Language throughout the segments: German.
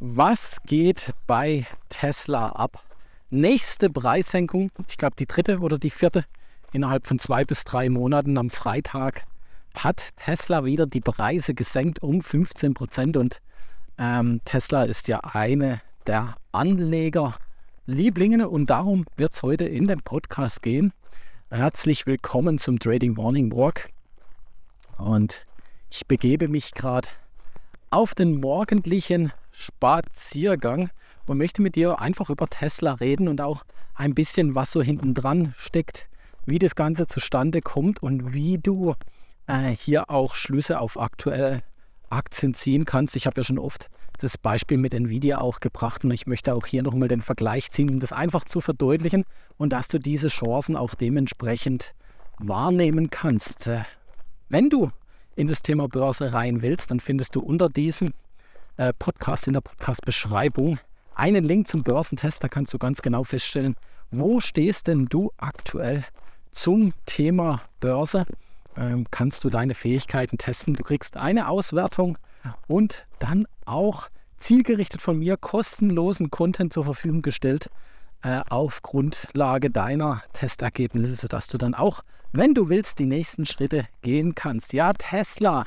Was geht bei Tesla ab? Nächste Preissenkung, ich glaube die dritte oder die vierte, innerhalb von zwei bis drei Monaten am Freitag hat Tesla wieder die Preise gesenkt um 15 Prozent und ähm, Tesla ist ja eine der Anlegerlieblingen und darum wird es heute in dem Podcast gehen. Herzlich willkommen zum Trading Morning Walk und ich begebe mich gerade auf den morgendlichen Spaziergang und möchte mit dir einfach über Tesla reden und auch ein bisschen, was so hinten dran steckt, wie das Ganze zustande kommt und wie du äh, hier auch Schlüsse auf aktuelle Aktien ziehen kannst. Ich habe ja schon oft das Beispiel mit Nvidia auch gebracht und ich möchte auch hier nochmal den Vergleich ziehen, um das einfach zu verdeutlichen und dass du diese Chancen auch dementsprechend wahrnehmen kannst. Äh, wenn du in das Thema Börse rein willst, dann findest du unter diesem äh, Podcast in der Podcast-Beschreibung einen Link zum Börsentest. Da kannst du ganz genau feststellen, wo stehst denn du aktuell zum Thema Börse. Ähm, kannst du deine Fähigkeiten testen. Du kriegst eine Auswertung und dann auch zielgerichtet von mir kostenlosen Content zur Verfügung gestellt äh, auf Grundlage deiner Testergebnisse, sodass du dann auch, wenn du willst, die nächsten Schritte gehen kannst. Ja, Tesla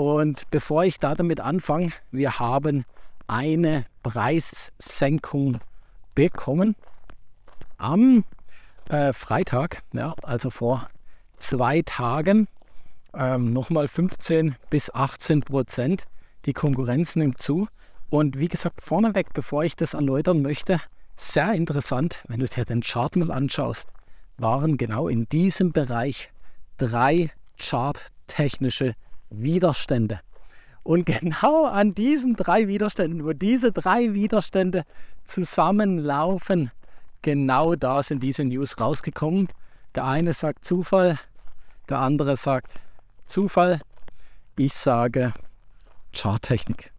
und bevor ich da damit anfange, wir haben eine Preissenkung bekommen am äh, Freitag, ja, also vor zwei Tagen, ähm, nochmal 15 bis 18 Prozent. Die Konkurrenz nimmt zu. Und wie gesagt, vorneweg, bevor ich das erläutern möchte, sehr interessant, wenn du dir den Chart mal anschaust, waren genau in diesem Bereich drei charttechnische Widerstände. Und genau an diesen drei Widerständen, wo diese drei Widerstände zusammenlaufen, genau da sind diese News rausgekommen. Der eine sagt Zufall, der andere sagt Zufall. Ich sage Charttechnik.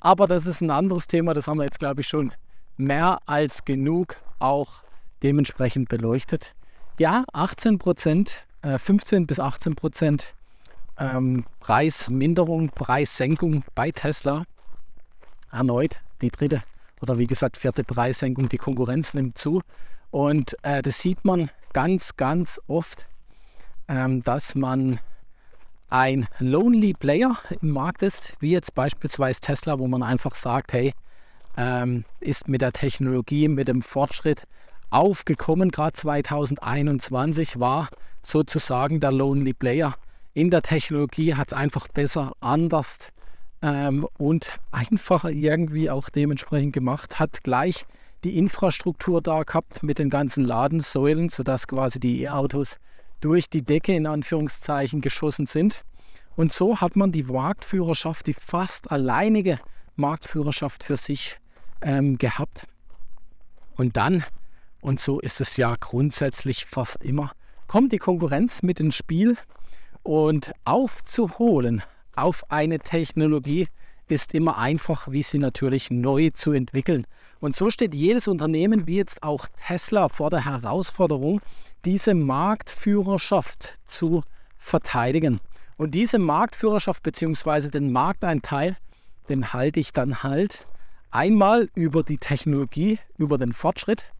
Aber das ist ein anderes Thema, das haben wir jetzt, glaube ich, schon mehr als genug auch dementsprechend beleuchtet. Ja, 18 Prozent, äh, 15 bis 18 Prozent ähm, Preisminderung, Preissenkung bei Tesla. Erneut die dritte oder wie gesagt vierte Preissenkung. Die Konkurrenz nimmt zu. Und äh, das sieht man ganz, ganz oft, ähm, dass man ein Lonely Player im Markt ist, wie jetzt beispielsweise Tesla, wo man einfach sagt, hey, ähm, ist mit der Technologie, mit dem Fortschritt aufgekommen, gerade 2021 war sozusagen der Lonely Player in der Technologie hat es einfach besser, anders ähm, und einfacher irgendwie auch dementsprechend gemacht, hat gleich die Infrastruktur da gehabt mit den ganzen Ladensäulen, sodass quasi die E-Autos durch die Decke in Anführungszeichen geschossen sind. Und so hat man die Marktführerschaft, die fast alleinige Marktführerschaft für sich ähm, gehabt. Und dann, und so ist es ja grundsätzlich fast immer, kommt die Konkurrenz mit ins Spiel und aufzuholen auf eine Technologie ist immer einfach, wie sie natürlich neu zu entwickeln. Und so steht jedes Unternehmen, wie jetzt auch Tesla, vor der Herausforderung, diese Marktführerschaft zu verteidigen. Und diese Marktführerschaft bzw. den Markteinteil, den halte ich dann halt einmal über die Technologie, über den Fortschritt.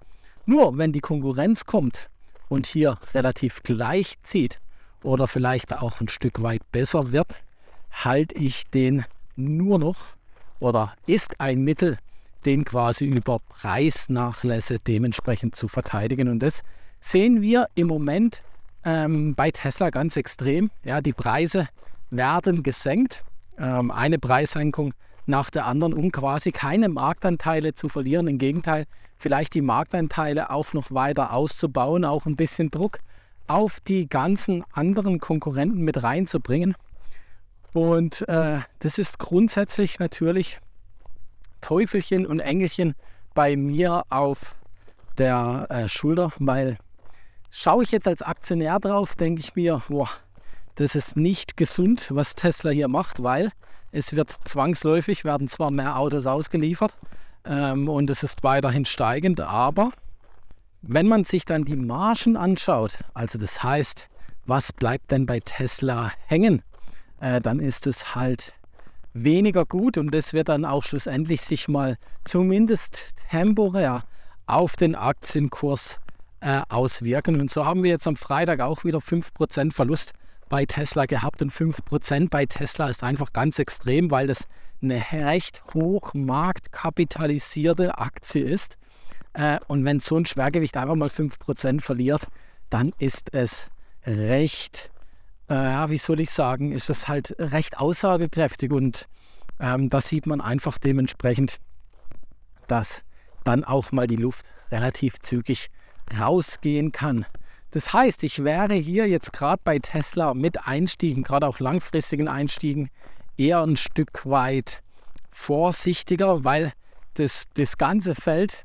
Nur wenn die Konkurrenz kommt und hier relativ gleich zieht, oder vielleicht auch ein Stück weit besser wird, halte ich den nur noch oder ist ein Mittel, den quasi über Preisnachlässe dementsprechend zu verteidigen. Und das sehen wir im Moment ähm, bei Tesla ganz extrem. Ja, die Preise werden gesenkt. Ähm, eine Preissenkung nach der anderen, um quasi keine Marktanteile zu verlieren. Im Gegenteil, vielleicht die Marktanteile auch noch weiter auszubauen, auch ein bisschen Druck auf die ganzen anderen Konkurrenten mit reinzubringen. Und äh, das ist grundsätzlich natürlich Teufelchen und Engelchen bei mir auf der äh, Schulter, weil schaue ich jetzt als Aktionär drauf, denke ich mir, boah, das ist nicht gesund, was Tesla hier macht, weil es wird zwangsläufig, werden zwar mehr Autos ausgeliefert ähm, und es ist weiterhin steigend, aber wenn man sich dann die Margen anschaut, also das heißt, was bleibt denn bei Tesla hängen, äh, dann ist es halt weniger gut und das wird dann auch schlussendlich sich mal zumindest temporär auf den Aktienkurs äh, auswirken. Und so haben wir jetzt am Freitag auch wieder 5% Verlust bei Tesla gehabt und 5% bei Tesla ist einfach ganz extrem, weil das eine recht hoch marktkapitalisierte Aktie ist. Äh, und wenn so ein Schwergewicht einfach mal 5% verliert, dann ist es recht, äh, wie soll ich sagen, ist es halt recht aussagekräftig und ähm, da sieht man einfach dementsprechend, dass dann auch mal die Luft relativ zügig rausgehen kann. Das heißt, ich wäre hier jetzt gerade bei Tesla mit Einstiegen, gerade auch langfristigen Einstiegen, eher ein Stück weit vorsichtiger, weil das, das ganze Feld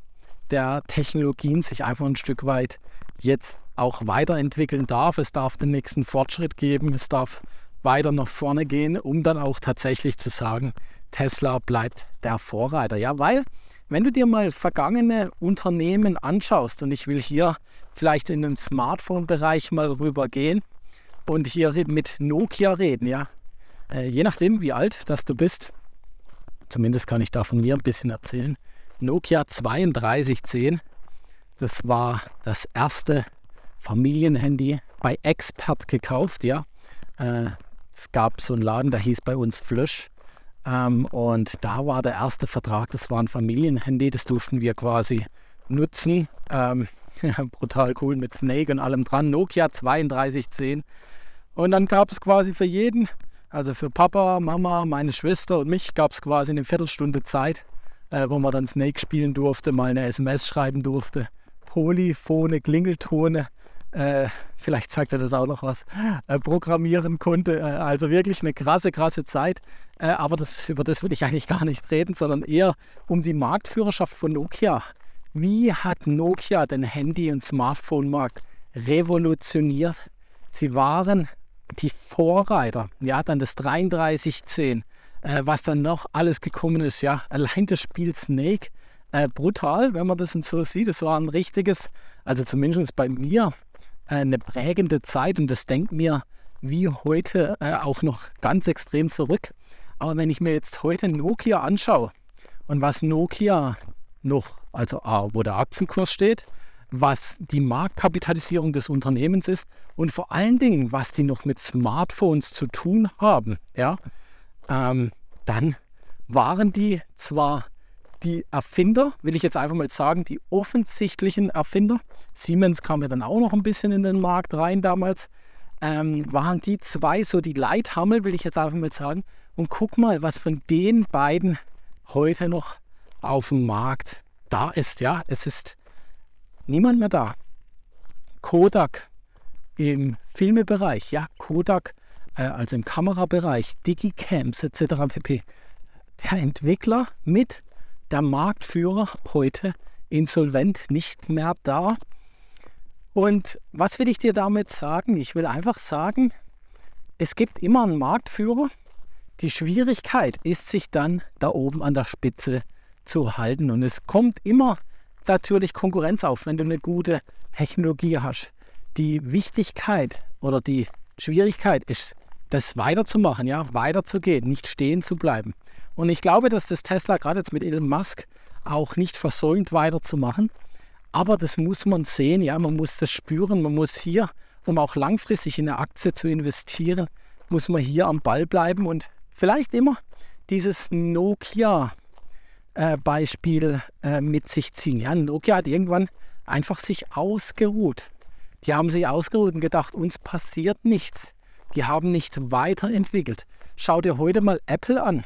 der Technologien sich einfach ein Stück weit jetzt auch weiterentwickeln darf. Es darf den nächsten Fortschritt geben, es darf weiter nach vorne gehen, um dann auch tatsächlich zu sagen, Tesla bleibt der Vorreiter. Ja, weil wenn du dir mal vergangene Unternehmen anschaust, und ich will hier vielleicht in den Smartphone-Bereich mal rübergehen und hier mit Nokia reden, ja. Äh, je nachdem, wie alt das du bist, zumindest kann ich da von mir ein bisschen erzählen. Nokia 3210, das war das erste Familienhandy bei Expert gekauft, ja. Äh, es gab so einen Laden, der hieß bei uns Flösch. Ähm, und da war der erste Vertrag, das war ein Familienhandy, das durften wir quasi nutzen. Ähm, brutal cool mit Snake und allem dran. Nokia 3210. Und dann gab es quasi für jeden, also für Papa, Mama, meine Schwester und mich, gab es quasi eine Viertelstunde Zeit, äh, wo man dann Snake spielen durfte, mal eine SMS schreiben durfte. Polyphone, Klingeltone äh, vielleicht sagt er das auch noch was, äh, programmieren konnte. Äh, also wirklich eine krasse, krasse Zeit. Äh, aber das, über das will ich eigentlich gar nicht reden, sondern eher um die Marktführerschaft von Nokia. Wie hat Nokia den Handy- und Smartphone-Markt revolutioniert? Sie waren die Vorreiter. Ja, dann das 3310, äh, was dann noch alles gekommen ist. Ja, allein das Spiel Snake, äh, brutal, wenn man das so sieht. Es war ein richtiges, also zumindest bei mir, äh, eine prägende Zeit und das denkt mir wie heute äh, auch noch ganz extrem zurück. Aber wenn ich mir jetzt heute Nokia anschaue und was Nokia noch, also A, wo der Aktienkurs steht, was die Marktkapitalisierung des Unternehmens ist und vor allen Dingen, was die noch mit Smartphones zu tun haben, ja, ähm, dann waren die zwar die Erfinder, will ich jetzt einfach mal sagen, die offensichtlichen Erfinder, Siemens kam ja dann auch noch ein bisschen in den Markt rein damals, ähm, waren die zwei so die Leithammel, will ich jetzt einfach mal sagen. Und guck mal, was von den beiden heute noch auf dem Markt da ist. Ja, es ist niemand mehr da. Kodak im Filmebereich, ja, Kodak, also im Kamerabereich, Digicams etc. pp. Der Entwickler mit der Marktführer heute insolvent nicht mehr da. Und was will ich dir damit sagen? Ich will einfach sagen, es gibt immer einen Marktführer. Die Schwierigkeit ist, sich dann da oben an der Spitze zu halten. Und es kommt immer natürlich Konkurrenz auf, wenn du eine gute Technologie hast. Die Wichtigkeit oder die Schwierigkeit ist, das weiterzumachen, ja, weiterzugehen, nicht stehen zu bleiben. Und ich glaube, dass das Tesla gerade jetzt mit Elon Musk auch nicht versäumt weiterzumachen. Aber das muss man sehen, ja, man muss das spüren, man muss hier, um auch langfristig in eine Aktie zu investieren, muss man hier am Ball bleiben und vielleicht immer dieses Nokia-Beispiel äh, mit sich ziehen. Ja, Nokia hat irgendwann einfach sich ausgeruht. Die haben sich ausgeruht und gedacht, uns passiert nichts. Die haben nicht weiterentwickelt. Schau dir heute mal Apple an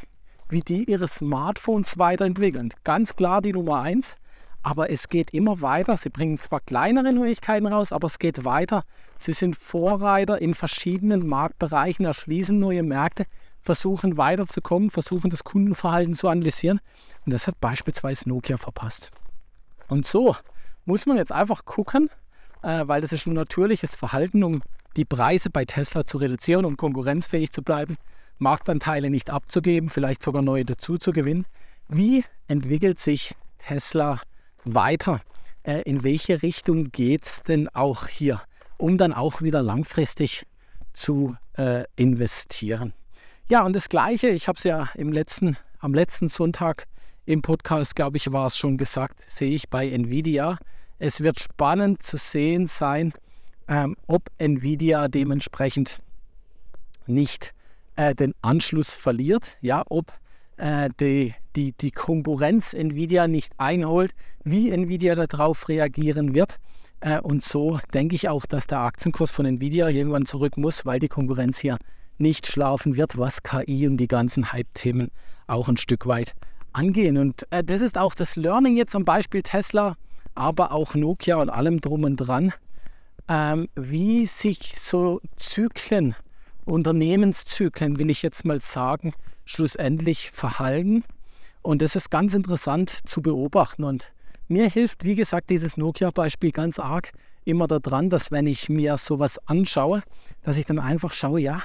wie die ihre Smartphones weiterentwickeln. Ganz klar die Nummer eins, aber es geht immer weiter. Sie bringen zwar kleinere Neuigkeiten raus, aber es geht weiter. Sie sind Vorreiter in verschiedenen Marktbereichen, erschließen neue Märkte, versuchen weiterzukommen, versuchen das Kundenverhalten zu analysieren. Und das hat beispielsweise Nokia verpasst. Und so muss man jetzt einfach gucken, äh, weil das ist ein natürliches Verhalten, um die Preise bei Tesla zu reduzieren, um konkurrenzfähig zu bleiben. Marktanteile nicht abzugeben, vielleicht sogar neue dazu zu gewinnen. Wie entwickelt sich Tesla weiter? Äh, in welche Richtung geht es denn auch hier, um dann auch wieder langfristig zu äh, investieren? Ja, und das Gleiche, ich habe es ja im letzten, am letzten Sonntag im Podcast, glaube ich, war es schon gesagt, sehe ich bei Nvidia. Es wird spannend zu sehen sein, ähm, ob Nvidia dementsprechend nicht äh, den Anschluss verliert, ja, ob äh, die, die, die Konkurrenz Nvidia nicht einholt, wie Nvidia darauf reagieren wird. Äh, und so denke ich auch, dass der Aktienkurs von Nvidia irgendwann zurück muss, weil die Konkurrenz hier nicht schlafen wird, was KI und die ganzen Hype-Themen auch ein Stück weit angehen. Und äh, das ist auch das Learning jetzt am Beispiel Tesla, aber auch Nokia und allem drum und dran, ähm, wie sich so Zyklen, Unternehmenszyklen, will ich jetzt mal sagen, schlussendlich verhalten. Und das ist ganz interessant zu beobachten. Und mir hilft, wie gesagt, dieses Nokia-Beispiel ganz arg immer daran, dass wenn ich mir sowas anschaue, dass ich dann einfach schaue, ja,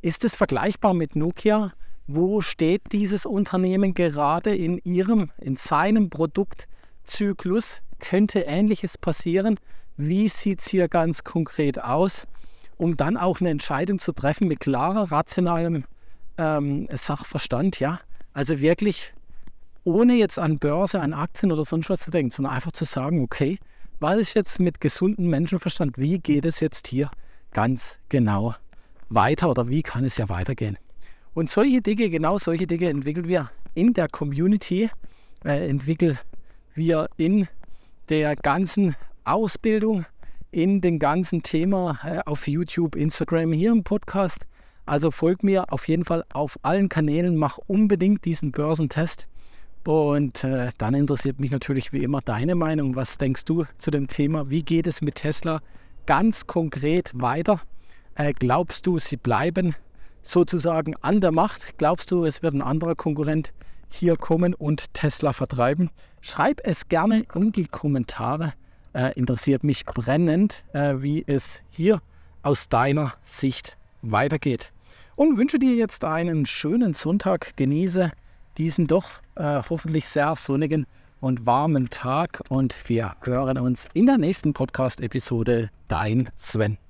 ist es vergleichbar mit Nokia? Wo steht dieses Unternehmen gerade in ihrem, in seinem Produktzyklus? Könnte Ähnliches passieren? Wie sieht es hier ganz konkret aus? Um dann auch eine Entscheidung zu treffen mit klarer, rationalem ähm, Sachverstand, ja. Also wirklich ohne jetzt an Börse, an Aktien oder sonst was zu denken, sondern einfach zu sagen, okay, was ist jetzt mit gesundem Menschenverstand, wie geht es jetzt hier ganz genau weiter oder wie kann es ja weitergehen? Und solche Dinge, genau solche Dinge entwickeln wir in der Community, äh, entwickeln wir in der ganzen Ausbildung, in dem ganzen Thema auf YouTube, Instagram, hier im Podcast. Also folg mir auf jeden Fall auf allen Kanälen, mach unbedingt diesen Börsentest. Und äh, dann interessiert mich natürlich wie immer deine Meinung. Was denkst du zu dem Thema? Wie geht es mit Tesla ganz konkret weiter? Äh, glaubst du, sie bleiben sozusagen an der Macht? Glaubst du, es wird ein anderer Konkurrent hier kommen und Tesla vertreiben? Schreib es gerne in die Kommentare. Äh, interessiert mich brennend, äh, wie es hier aus deiner Sicht weitergeht. Und wünsche dir jetzt einen schönen Sonntag. Genieße diesen doch äh, hoffentlich sehr sonnigen und warmen Tag und wir hören uns in der nächsten Podcast-Episode. Dein Sven.